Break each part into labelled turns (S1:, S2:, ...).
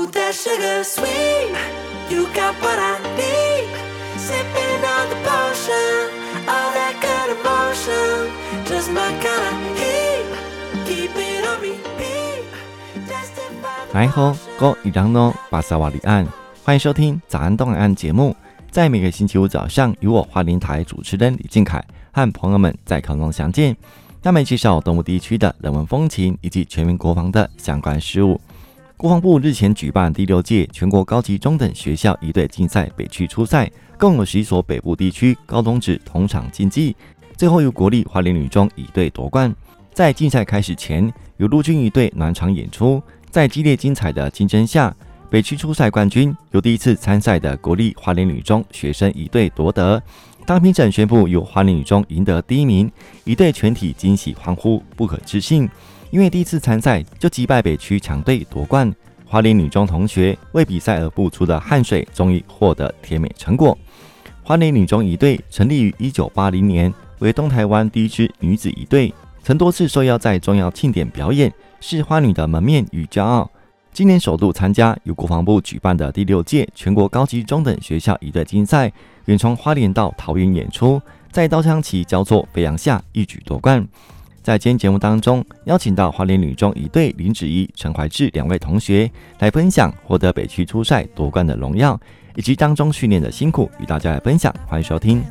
S1: Smooth as sugar sweet, you got what I need. Sipping on the potion, all that good emotion. Just my kind of heat, keep it on repeat. Destined by the
S2: 来吼，各位听众，巴萨瓦里安，欢迎收听早安东海岸节目。在每个星期五早上，与我花莲台主持人李靖凯和朋友们在空中相见，那么介绍东部地区的人文风情以及全民国防的相关事务。国防部日前举办第六届全国高级中等学校仪队竞赛北区初赛，共有十一所北部地区高中职同场竞技，最后由国立花莲女中仪队夺冠。在竞赛开始前，由陆军仪队暖场演出，在激烈精彩的竞争下，北区初赛冠军由第一次参赛的国立花莲女中学生仪队夺得。当评审宣布由花莲女中赢得第一名，仪队全体惊喜欢呼，不可置信。因为第一次参赛就击败北区强队夺冠，花莲女中同学为比赛而付出的汗水终于获得甜美成果。花莲女中一队成立于一九八零年，为东台湾第一支女子一队，曾多次受邀在重要庆典表演，是花女的门面与骄傲。今年首度参加由国防部举办的第六届全国高级中等学校一队竞赛，远从花莲到桃园演出，在刀枪旗交错飞扬下一举夺冠。在今天节目当中，邀请到华联女中一队林子怡、陈怀志两位同学来分享获得北区初赛夺冠的荣耀，以及当中训练的辛苦，与大家来分享。欢迎收
S1: 听。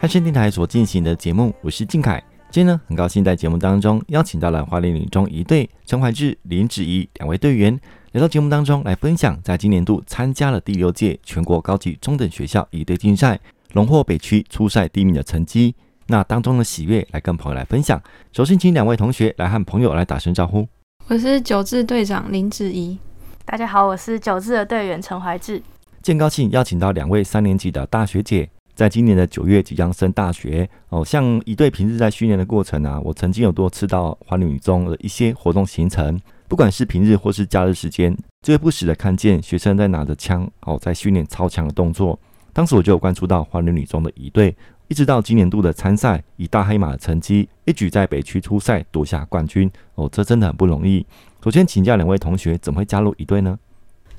S2: 汉声电台所进行的节目，我是靖凯。今天呢，很高兴在节目当中邀请到了花莲女中一队陈怀志、林子怡两位队员来到节目当中来分享，在今年度参加了第六届全国高级中等学校一队竞赛，荣获北区初赛第一名的成绩。那当中的喜悦来跟朋友来分享。首先，请两位同学来和朋友来打声招呼。
S3: 我是九字队长林子怡，
S4: 大家好，我是九字的队员陈怀志。
S2: 今天高兴邀请到两位三年级的大学姐。在今年的九月即将升大学哦，像一队平日在训练的过程啊，我曾经有多次到花莲女中的一些活动行程，不管是平日或是假日时间，就会不时的看见学生在拿着枪哦，在训练超强的动作。当时我就有关注到花莲女中的一队，一直到今年度的参赛，以大黑马的成绩一举在北区初赛夺下冠军哦，这真的很不容易。首先请教两位同学，怎么会加入一队呢？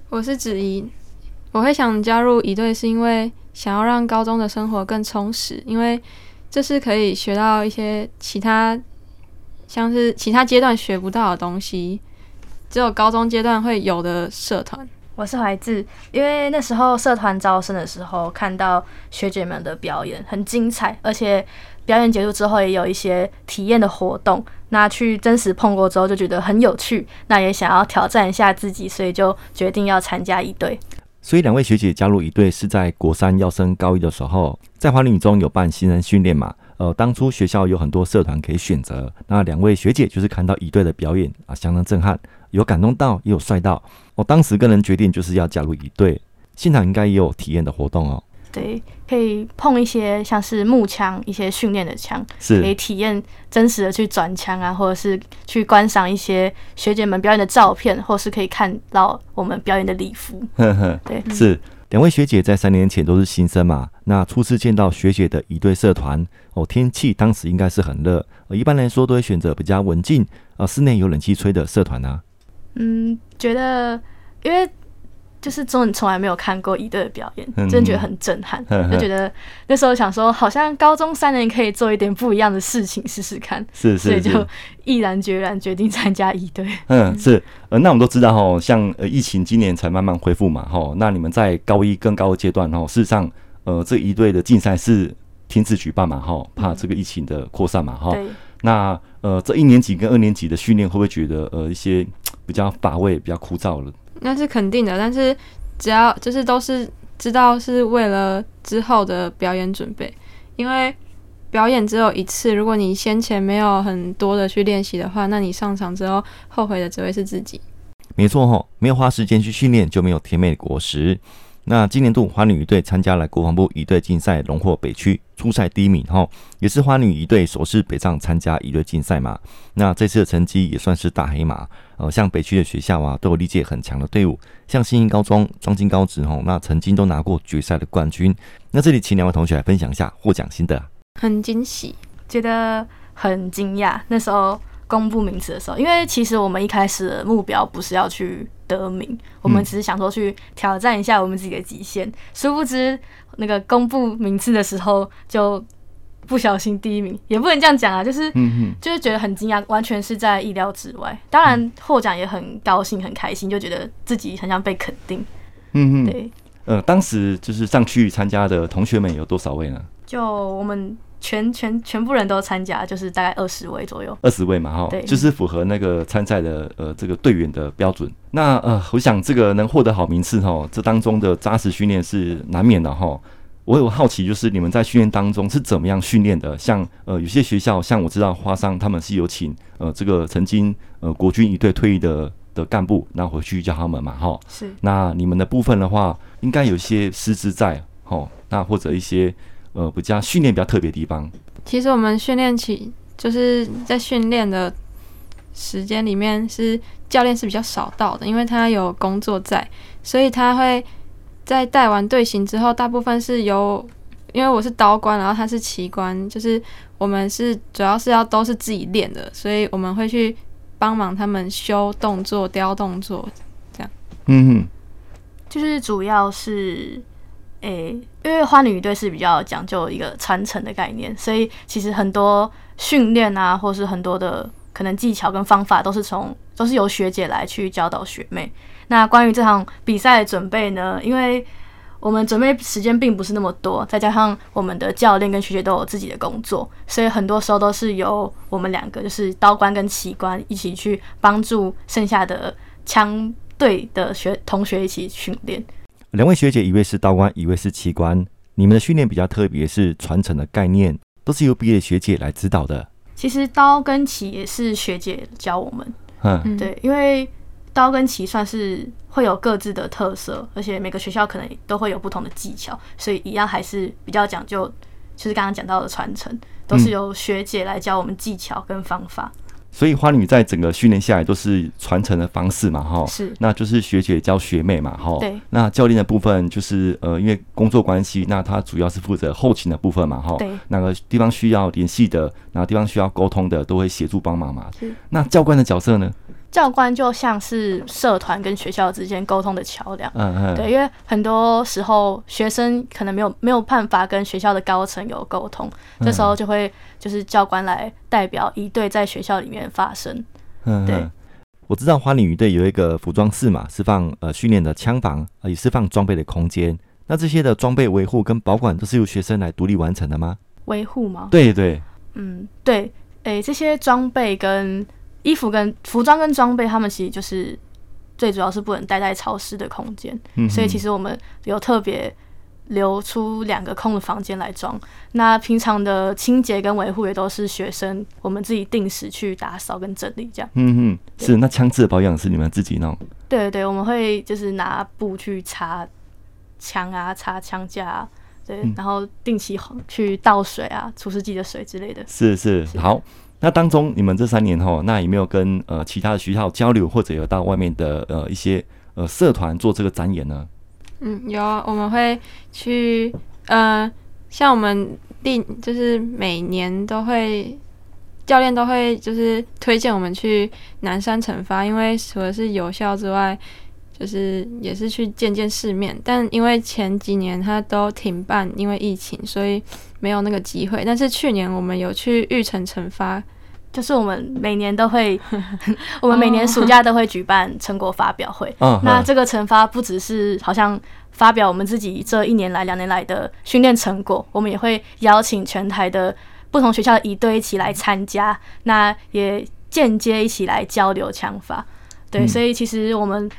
S3: 我是子怡，我会想加入一队是因为。想要让高中的生活更充实，因为这是可以学到一些其他，像是其他阶段学不到的东西，只有高中阶段会有的社团。
S4: 我是怀志，因为那时候社团招生的时候，看到学姐们的表演很精彩，而且表演结束之后也有一些体验的活动，那去真实碰过之后就觉得很有趣，那也想要挑战一下自己，所以就决定要参加一队。
S2: 所以两位学姐加入乙队是在国三要升高一的时候，在华林女中有办新人训练嘛？呃，当初学校有很多社团可以选择，那两位学姐就是看到乙队的表演啊，相当震撼，有感动到，也有帅到。我、当时个人决定就是要加入乙队，现场应该也有体验的活动哦。
S4: 对，可以碰一些像是木枪，一些训练的枪，
S2: 是
S4: 可以体验真实的去转枪啊，或者是去观赏一些学姐们表演的照片，或是可以看到我们表演的礼服。
S2: 呵呵，
S4: 对，
S2: 是两位学姐在三年前都是新生嘛，那初次见到学姐的一对社团哦，天气当时应该是很热，呃，一般来说都会选择比较文静，呃，室内有冷气吹的社团啊。
S4: 嗯，觉得因为。就是真的从来没有看过一队的表演，真的觉得很震撼，就觉得那时候想说，好像高中三年可以做一点不一样的事情试试看，
S2: 是是，
S4: 所以就毅然决然决定参加一队。
S2: 嗯，是呃，那我们都知道哈，像呃疫情今年才慢慢恢复嘛，哈，那你们在高一更高的阶段哈，事实上呃这一队的竞赛是停止举办嘛，哈，怕这个疫情的扩散嘛，哈、嗯。那呃这一年级跟二年级的训练会不会觉得呃一些比较乏味、比较枯燥了？
S3: 那是肯定的，但是只要就是都是知道是为了之后的表演准备，因为表演只有一次，如果你先前没有很多的去练习的话，那你上场之后后悔的只会是自己。
S2: 没错吼，没有花时间去训练就没有甜美的果实。那今年度花女仪队参加了国防部一队竞赛，荣获北区初赛第一名哈，也是花女一队首次北上参加一队竞赛嘛。那这次的成绩也算是大黑马。呃，像北区的学校啊，都有历届很强的队伍，像新兴高中、庄金高职吼，那曾经都拿过决赛的冠军。那这里请两位同学来分享一下获奖心得。
S3: 很惊喜，
S4: 觉得很惊讶。那时候公布名次的时候，因为其实我们一开始的目标不是要去得名，我们只是想说去挑战一下我们自己的极限。嗯、殊不知那个公布名次的时候就。不小心第一名也不能这样讲啊，就是就是觉得很惊讶，完全是在意料之外。当然获奖也很高兴、很开心，就觉得自己很像被肯定。
S2: 嗯嗯，
S4: 对。
S2: 呃，当时就是上去参加的同学们有多少位呢？
S4: 就我们全全全部人都参加，就是大概二十位左右。
S2: 二十位嘛，哈，对，就是符合那个参赛的呃这个队员的标准。那呃，我想这个能获得好名次哈，这当中的扎实训练是难免的哈。我有好奇，就是你们在训练当中是怎么样训练的？像呃，有些学校，像我知道花商他们是有请呃这个曾经呃国军一队退役的的干部，然后回去教他们嘛，哈。
S4: 是。
S2: 那你们的部分的话，应该有些师资在，哈。那或者一些呃比较训练比较特别的地方。
S3: 其实我们训练起就是在训练的时间里面，是教练是比较少到的，因为他有工作在，所以他会。在带完队形之后，大部分是由，因为我是刀官，然后他是旗官，就是我们是主要是要都是自己练的，所以我们会去帮忙他们修动作、雕动作，这样。
S2: 嗯哼，
S4: 就是主要是，诶、因为花女队是比较讲究一个传承的概念，所以其实很多训练啊，或是很多的可能技巧跟方法，都是从都是由学姐来去教导学妹。那关于这场比赛的准备呢？因为我们准备时间并不是那么多，再加上我们的教练跟学姐都有自己的工作，所以很多时候都是由我们两个，就是刀官跟旗官一起去帮助剩下的枪队的学同学一起训练。
S2: 两位学姐，一位是刀官，一位是旗官。你们的训练比较特别，是传承的概念，都是由毕业的学姐来指导的。
S4: 其实刀跟旗也是学姐教我们。
S2: 嗯，
S4: 对，因为。刀跟旗算是会有各自的特色，而且每个学校可能都会有不同的技巧，所以一样还是比较讲究，就是刚刚讲到的传承，都是由学姐来教我们技巧跟方法。嗯、
S2: 所以花女在整个训练下来都是传承的方式嘛，哈，
S4: 是，
S2: 那就是学姐教学妹嘛，哈，
S4: 对。
S2: 那教练的部分就是呃，因为工作关系，那他主要是负责后勤的部分嘛，哈，
S4: 对。
S2: 哪个地方需要联系的，哪个地方需要沟通的，都会协助帮忙嘛。
S4: 是。
S2: 那教官的角色呢？
S4: 教官就像是社团跟学校之间沟通的桥梁，
S2: 嗯嗯，
S4: 对，因为很多时候学生可能没有没有办法跟学校的高层有沟通，这时候就会就是教官来代表一队在学校里面发声。
S2: 嗯，对，我知道花女仪队有一个服装室嘛，是放呃训练的枪房，也释放装备的空间。那这些的装备维护跟保管都是由学生来独立完成的吗？
S4: 维护吗？
S2: 对对，
S4: 嗯，对，诶、欸，这些装备跟。衣服跟服装跟装备，他们其实就是最主要是不能待在潮湿的空间，嗯，所以其实我们有特别留出两个空的房间来装。那平常的清洁跟维护也都是学生我们自己定时去打扫跟整理这样。
S2: 嗯嗯，是。那枪支的保养是你们自己弄？
S4: 对对对，我们会就是拿布去擦枪啊，擦枪架啊，对，然后定期去倒水啊，除湿机的水之类的。
S2: 是是，是好。那当中，你们这三年齁，那有没有跟呃其他的学校交流，或者有到外面的呃一些呃社团做这个展演呢？
S3: 嗯，有啊，我们会去呃，像我们定就是每年都会教练都会就是推荐我们去南山惩罚，因为除了是有效之外，就是也是去见见世面。但因为前几年他都停办，因为疫情，所以。没有那个机会，但是去年我们有去玉成成发，
S4: 就是我们每年都会，我们每年暑假都会举办成果发表会。
S2: Oh.
S4: 那这个惩罚不只是好像发表我们自己这一年来、两年来的训练成果，我们也会邀请全台的不同学校的一队一起来参加，那也间接一起来交流枪法。对，所以其实我们。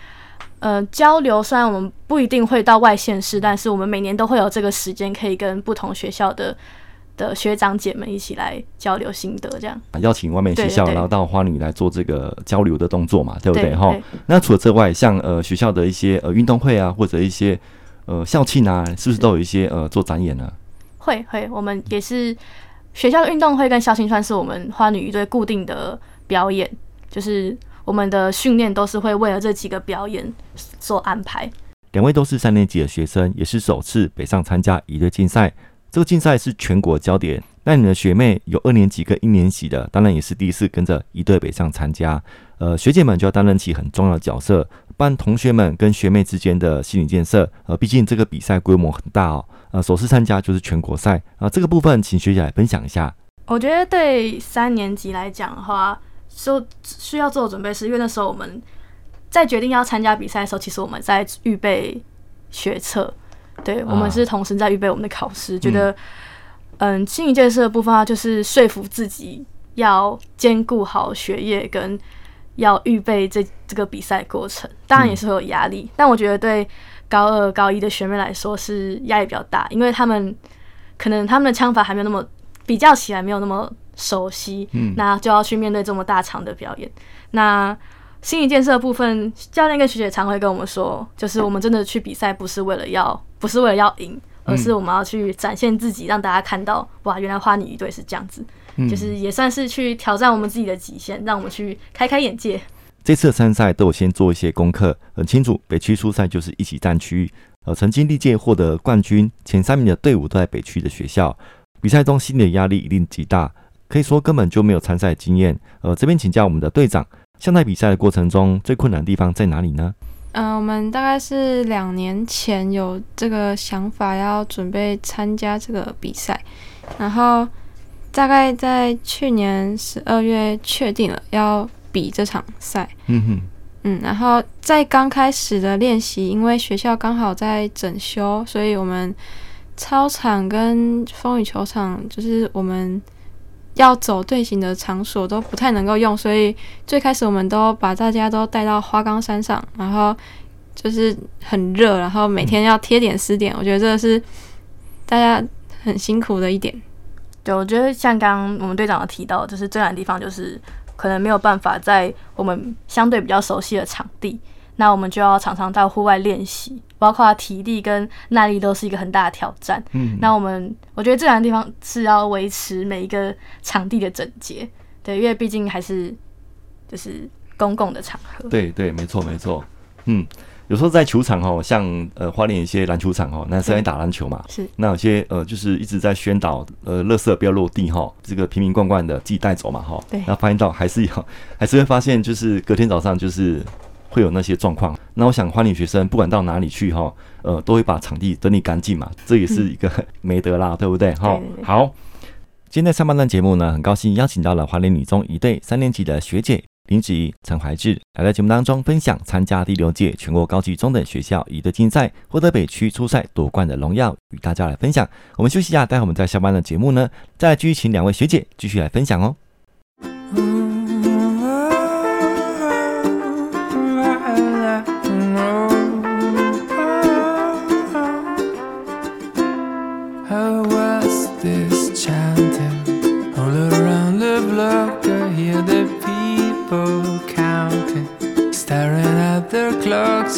S4: 呃，交流虽然我们不一定会到外县市，但是我们每年都会有这个时间，可以跟不同学校的的学长姐们一起来交流心得，这样
S2: 邀请外面学校，然后到花女来做这个交流的动作嘛，对不对？哈，那除了这外，像呃学校的一些呃运动会啊，或者一些呃校庆啊，是不是都有一些呃做展演呢？
S4: 会会，我们也是学校的运动会跟校庆算是我们花女一对固定的表演，就是我们的训练都是会为了这几个表演做安排。
S2: 两位都是三年级的学生，也是首次北上参加一队竞赛。这个竞赛是全国焦点。那你的学妹有二年级跟一年级的，当然也是第一次跟着一队北上参加。呃，学姐们就要担任起很重要的角色，帮同学们跟学妹之间的心理建设。呃，毕竟这个比赛规模很大哦。呃，首次参加就是全国赛啊，呃，这个部分请学姐来分享一下。
S4: 我觉得对三年级来讲的话，说需要做的准备是因为那时候我们。在决定要参加比赛的时候，其实我们在预备学测，对，我们是同时在预备我们的考试。觉得，嗯，心理建设的部分就是说服自己要兼顾好学业跟要预备这这个比赛过程，当然也是会有压力。但我觉得对高二、高一的学妹来说是压力比较大，因为他们可能他们的枪法还没有那么比较起来没有那么熟悉，嗯，那就要去面对这么大场的表演，那。心理建设部分，教练跟学姐常会跟我们说，就是我们真的去比赛不是为了要，不是为了要赢，而是我们要去展现自己，让大家看到，哇，原来花女一队是这样子，就是也算是去挑战我们自己的极限，让我们去开开眼界。
S2: 这次的参赛都有先做一些功课，很清楚北区初赛就是一起战区，呃，曾经历届获得冠军前三名的队伍都在北区的学校，比赛中心理的压力一定极大，可以说根本就没有参赛经验。呃，这边请教我们的队长。像在比赛的过程中，最困难的地方在哪里呢？
S3: 嗯、呃，我们大概是两年前有这个想法，要准备参加这个比赛，然后大概在去年十二月确定了要比这场赛。嗯哼，嗯，然后在刚开始的练习，因为学校刚好在整修，所以我们操场跟风雨球场就是我们。要走队形的场所都不太能够用，所以最开始我们都把大家都带到花岗山上，然后就是很热，然后每天要贴点湿点，我觉得这个是大家很辛苦的一点。
S4: 对，我觉得像刚刚我们队长提到，就是最难的地方就是可能没有办法在我们相对比较熟悉的场地。那我们就要常常到户外练习，包括体力跟耐力都是一个很大的挑战。嗯，那我们我觉得最难的地方是要维持每一个场地的整洁，对，因为毕竟还是就是公共的场合。
S2: 对对，没错没错。嗯，有时候在球场哦，像呃花莲一些篮球场哦，男生爱打篮球嘛，是。那有些呃就是一直在宣导呃，垃圾不要落地哈，这个瓶瓶罐罐的自己带走嘛哈。对。那发现到还是有，还是会发现就是隔天早上就是。会有那些状况，那我想花莲学生不管到哪里去哈，呃，都会把场地整理干净嘛，这也是一个 美德啦，嗯、对不对？哈，好。今天上半段节目呢，很高兴邀请到了华联女中一队三年级的学姐林子怡、陈怀志来到节目当中分享参加第六届全国高级中等学校一队竞赛，获得北区初赛夺冠的荣耀，与大家来分享。我们休息一下，待会我们在下半段节目呢，再继续请两位学姐继续来分享哦。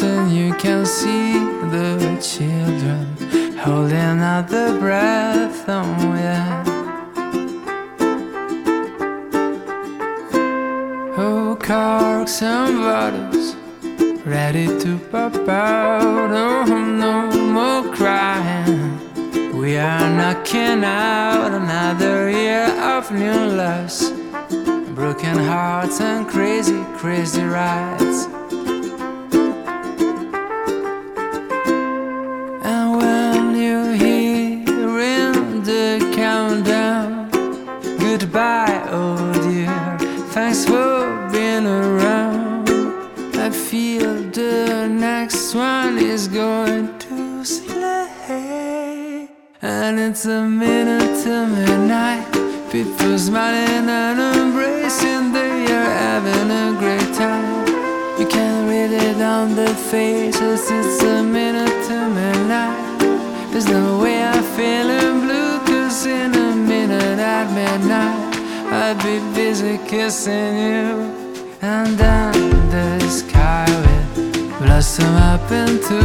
S2: And
S5: you can see the children holding out the breath Oh yeah. Oh, corks and bottles ready to pop out. Oh, no more crying. We are knocking out another year of new loves, broken hearts and crazy, crazy rides. oh dear. Thanks for being around. I feel the next one is going to slay. And it's a minute to midnight. People smiling and embracing, they are having a great time. You can read it on their faces, it's a minute to midnight. There's no way I feel it. I'd be busy kissing you. And then the sky will blossom up into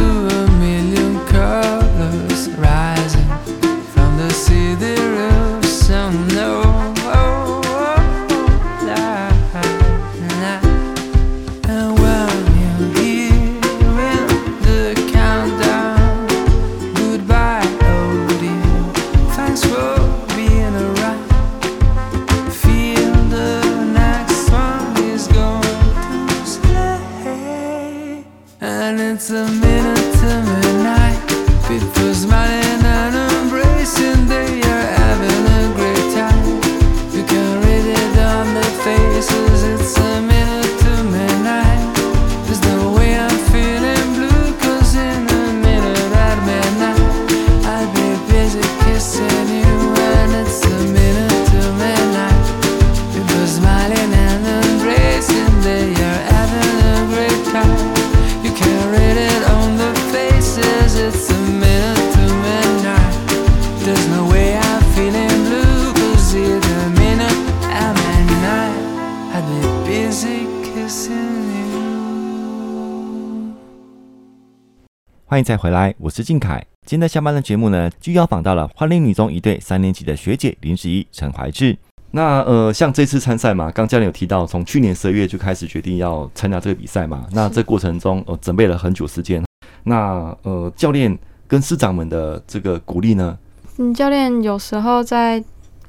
S2: 欢迎再回来，我是靖凯。今天下班的节目呢，就邀访到了花莲女中一队三年级的学姐林十一、陈怀志。那呃，像这次参赛嘛，刚教练有提到，从去年十二月就开始决定要参加这个比赛嘛。那这过程中，呃，准备了很久时间。那呃，教练跟师长们的这个鼓励呢？
S3: 嗯，教练有时候在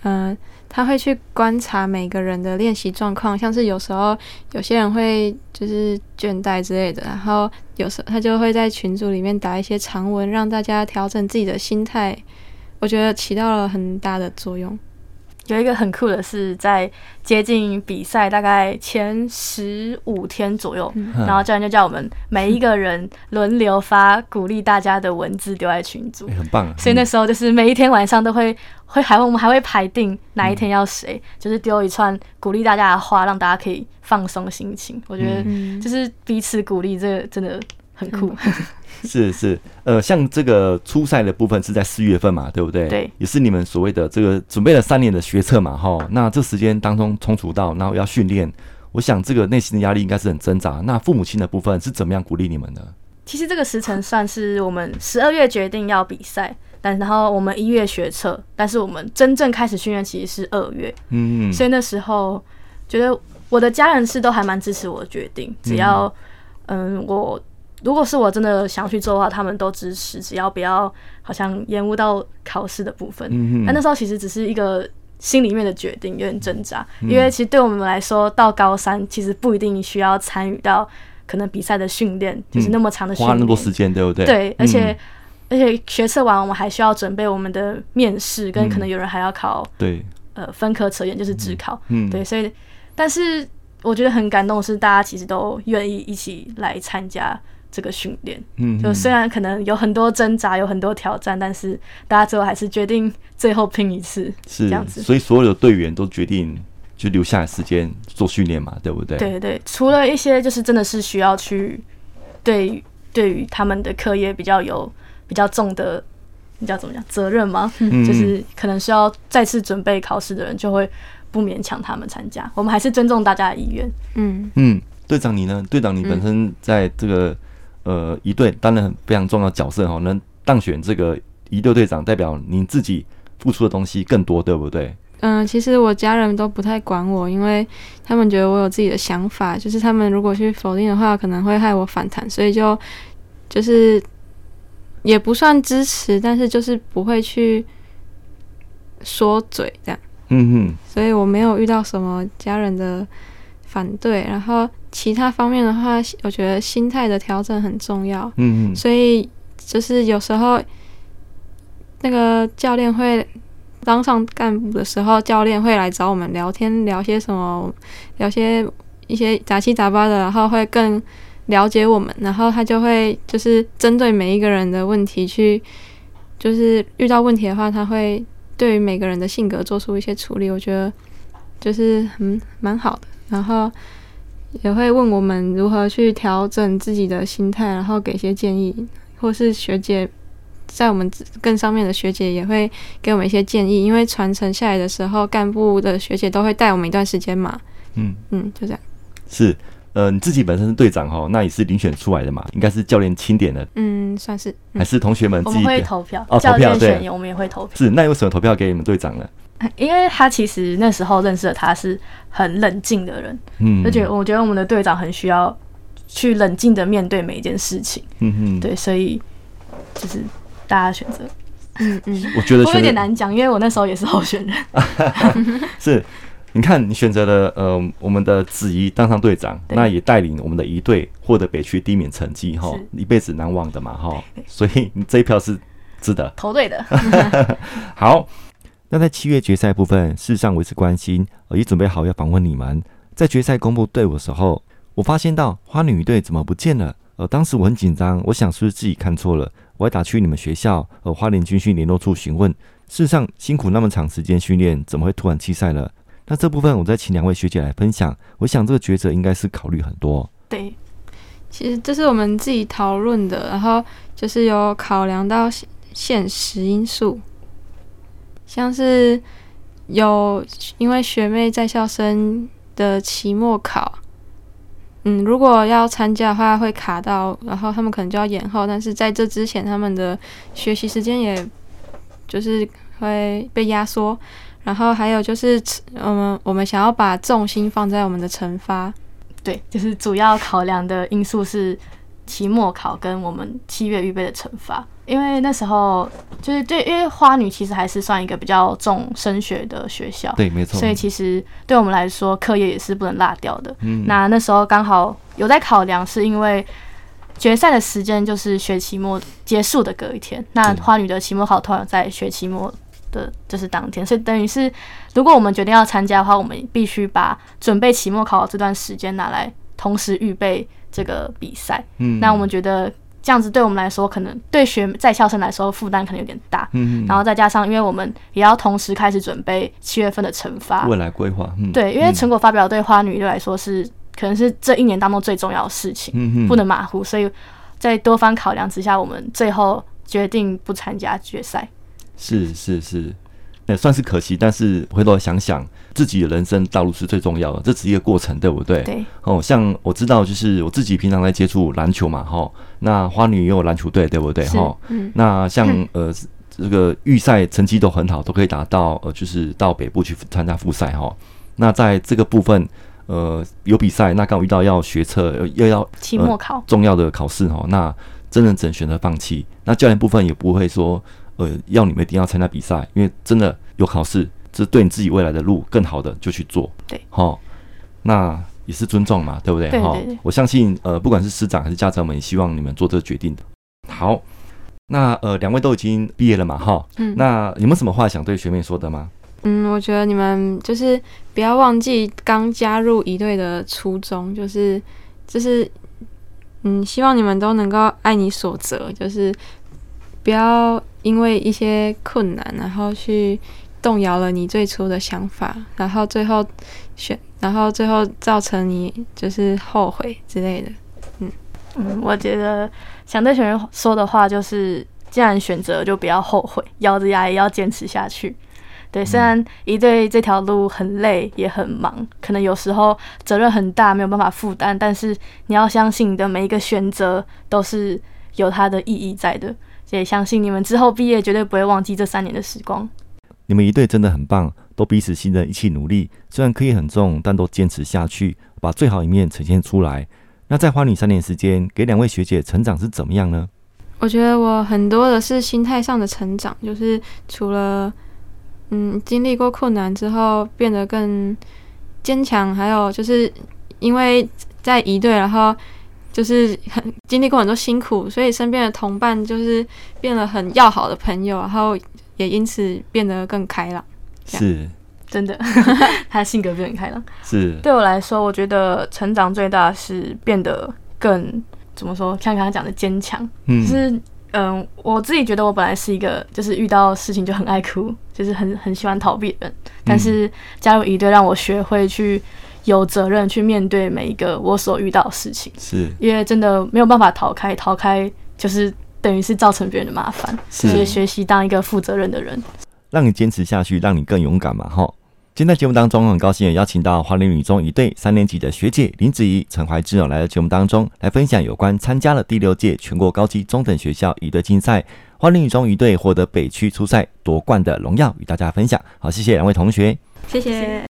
S3: 嗯。呃他会去观察每个人的练习状况，像是有时候有些人会就是倦怠之类的，然后有时候他就会在群组里面打一些长文，让大家调整自己的心态，我觉得起到了很大的作用。
S4: 有一个很酷的是，在接近比赛大概前十五天左右，嗯、然后教练就叫我们每一个人轮流发鼓励大家的文字丢在群组，
S2: 欸、很棒、啊。
S4: 所以那时候就是每一天晚上都会会还我们还会排定哪一天要谁，嗯、就是丢一串鼓励大家的话，让大家可以放松心情。我觉得就是彼此鼓励，这个真的很酷。嗯
S2: 是是，呃，像这个初赛的部分是在四月份嘛，对不对？
S4: 对，
S2: 也是你们所谓的这个准备了三年的学测嘛，哈。那这时间当中冲突到，然后要训练，我想这个内心的压力应该是很挣扎。那父母亲的部分是怎么样鼓励你们的？
S4: 其实这个时辰算是我们十二月决定要比赛，但然后我们一月学测，但是我们真正开始训练其实是二月，嗯，所以那时候觉得我的家人是都还蛮支持我的决定，只要嗯，嗯我。如果是我真的想要去做的话，他们都支持，只要不要好像延误到考试的部分。嗯，那那时候其实只是一个心里面的决定，有点挣扎，因为其实对我们来说，到高三其实不一定需要参与到可能比赛的训练，就是那么长的训练，
S2: 花那么多时间，对不对？
S4: 对，而且而且学测完，我们还需要准备我们的面试，跟可能有人还要考对呃分科测验，就是职考。嗯，对，所以但是我觉得很感动的是，大家其实都愿意一起来参加。这个训练，嗯，就虽然可能有很多挣扎，有很多挑战，但是大家最后还是决定最后拼一次，是这样子。
S2: 所以所有的队员都决定就留下来时间做训练嘛，对不对？
S4: 对对，除了一些就是真的是需要去对对于他们的课业比较有比较重的，你知道怎么讲责任吗？嗯，就是可能需要再次准备考试的人，就会不勉强他们参加。我们还是尊重大家的意愿。嗯
S2: 嗯，队长你呢？队长你本身在这个。嗯呃，一队当然非常重要的角色哈，能当选这个一队队长，代表您自己付出的东西更多，对不对？
S3: 嗯，其实我家人都不太管我，因为他们觉得我有自己的想法，就是他们如果去否定的话，可能会害我反弹，所以就就是也不算支持，但是就是不会去说嘴这样。嗯哼，所以我没有遇到什么家人的反对，然后。其他方面的话，我觉得心态的调整很重要。嗯嗯，所以就是有时候那个教练会当上干部的时候，教练会来找我们聊天，聊些什么，聊些一些杂七杂八的，然后会更了解我们。然后他就会就是针对每一个人的问题去，就是遇到问题的话，他会对于每个人的性格做出一些处理。我觉得就是很蛮好的。然后。也会问我们如何去调整自己的心态，然后给一些建议，或是学姐在我们更上面的学姐也会给我们一些建议，因为传承下来的时候，干部的学姐都会带我们一段时间嘛。嗯嗯，就这样。
S2: 是，呃，你自己本身是队长哈，那也是遴选出来的嘛，应该是教练钦点的。
S3: 嗯，算是。
S2: 嗯、还是同学们自己
S4: 我们会投票哦，投票对，我们也会投票。
S2: 是，那为什么投票给你们队长呢？
S4: 因为他其实那时候认识的他是很冷静的人，嗯，而且我觉得我们的队长很需要去冷静的面对每一件事情，嗯嗯，对，所以就是大家选择，嗯嗯，
S2: 我觉得我
S4: 有点难讲，因为我那时候也是候选人，
S2: 是，你看你选择了呃我们的子怡当上队长，那也带领我们的一队获得北区第一名成绩哈，一辈子难忘的嘛哈，所以你这一票是值得
S4: 投对的，
S2: 好。那在七月决赛部分，事实上我一直关心，呃，也准备好要访问你们。在决赛公布队伍的时候，我发现到花女队怎么不见了？呃，当时我很紧张，我想是不是自己看错了？我还打去你们学校，呃，花莲军训联络处询问。事实上，辛苦那么长时间训练，怎么会突然弃赛了？那这部分我再请两位学姐来分享。我想这个抉择应该是考虑很多。
S3: 对，其实这是我们自己讨论的，然后就是有考量到现实因素。像是有因为学妹在校生的期末考，嗯，如果要参加的话会卡到，然后他们可能就要延后。但是在这之前，他们的学习时间也就是会被压缩。然后还有就是，嗯，我们想要把重心放在我们的惩罚。
S4: 对，就是主要考量的因素是期末考跟我们七月预备的惩罚。因为那时候就是对，因为花女其实还是算一个比较重升学的学校，
S2: 对，没错。
S4: 所以其实对我们来说，课业也是不能落掉的。嗯，那那时候刚好有在考量，是因为决赛的时间就是学期末结束的隔一天。那花女的期末考通常在学期末的就是当天，所以等于是如果我们决定要参加的话，我们必须把准备期末考这段时间拿来同时预备这个比赛。嗯，那我们觉得。这样子对我们来说，可能对学在校生来说负担可能有点大。嗯，然后再加上，因为我们也要同时开始准备七月份的惩罚，
S2: 未来规划。嗯，
S4: 对，因为成果发表对花女来说是可能是这一年当中最重要的事情，嗯，不能马虎。所以在多方考量之下，我们最后决定不参加决赛。
S2: 是是是。也算是可惜，但是回头想想，自己的人生道路是最重要的，这只是一个过程，对不对？
S4: 对。
S2: 哦，像我知道，就是我自己平常在接触篮球嘛，哈。那花女也有篮球队，对不对？哈。嗯。那像呃，这个预赛成绩都很好，都可以达到呃，就是到北部去参加复赛哈。那在这个部分，呃，有比赛，那刚好遇到要学测，又要
S4: 期末考、呃、
S2: 重要的考试哈。那真的只能选择放弃。那教练部分也不会说。呃，要你们一定要参加比赛，因为真的有考试，这对你自己未来的路更好的，就去做。
S4: 对，
S2: 好，那也是尊重嘛，对不对？哈，我相信，呃，不管是师长还是家长们，也希望你们做这个决定的。好，那呃，两位都已经毕业了嘛，哈，嗯，那有没有什么话想对学妹说的吗？
S3: 嗯，我觉得你们就是不要忘记刚加入一队的初衷，就是就是，嗯，希望你们都能够爱你所择，就是。不要因为一些困难，然后去动摇了你最初的想法，然后最后选，然后最后造成你就是后悔之类的。嗯
S4: 嗯，我觉得想对学员说的话就是，既然选择就不要后悔，咬着牙也要坚持下去。对，虽然一对这条路很累也很忙，可能有时候责任很大，没有办法负担，但是你要相信你的每一个选择都是有它的意义在的。也相信你们之后毕业绝对不会忘记这三年的时光。
S2: 你们一队真的很棒，都彼此信任，一起努力。虽然课业很重，但都坚持下去，把最好一面呈现出来。那在花女三年时间，给两位学姐成长是怎么样呢？
S3: 我觉得我很多的是心态上的成长，就是除了嗯经历过困难之后变得更坚强，还有就是因为在一队，然后。就是很经历过很多辛苦，所以身边的同伴就是变得很要好的朋友，然后也因此变得更开朗。
S2: 是，
S4: 真的，他性格变得很开朗。
S2: 是，
S4: 对我来说，我觉得成长最大是变得更怎么说？像刚刚讲的坚强。嗯，就是嗯，我自己觉得我本来是一个就是遇到事情就很爱哭，就是很很喜欢逃避的人，但是加入一队让我学会去。有责任去面对每一个我所遇到的事情，
S2: 是
S4: 因为真的没有办法逃开，逃开就是等于是造成别人的麻烦，所以学习当一个负责任的人，
S2: 让你坚持下去，让你更勇敢嘛！哈，今天节目当中很高兴也邀请到华林女中一队三年级的学姐林子怡、陈怀志哦，来到节目当中来分享有关参加了第六届全国高级中等学校一队竞赛，华林女中一队获得北区初赛夺冠的荣耀与大家分享。好，谢谢两位同学，
S3: 谢谢。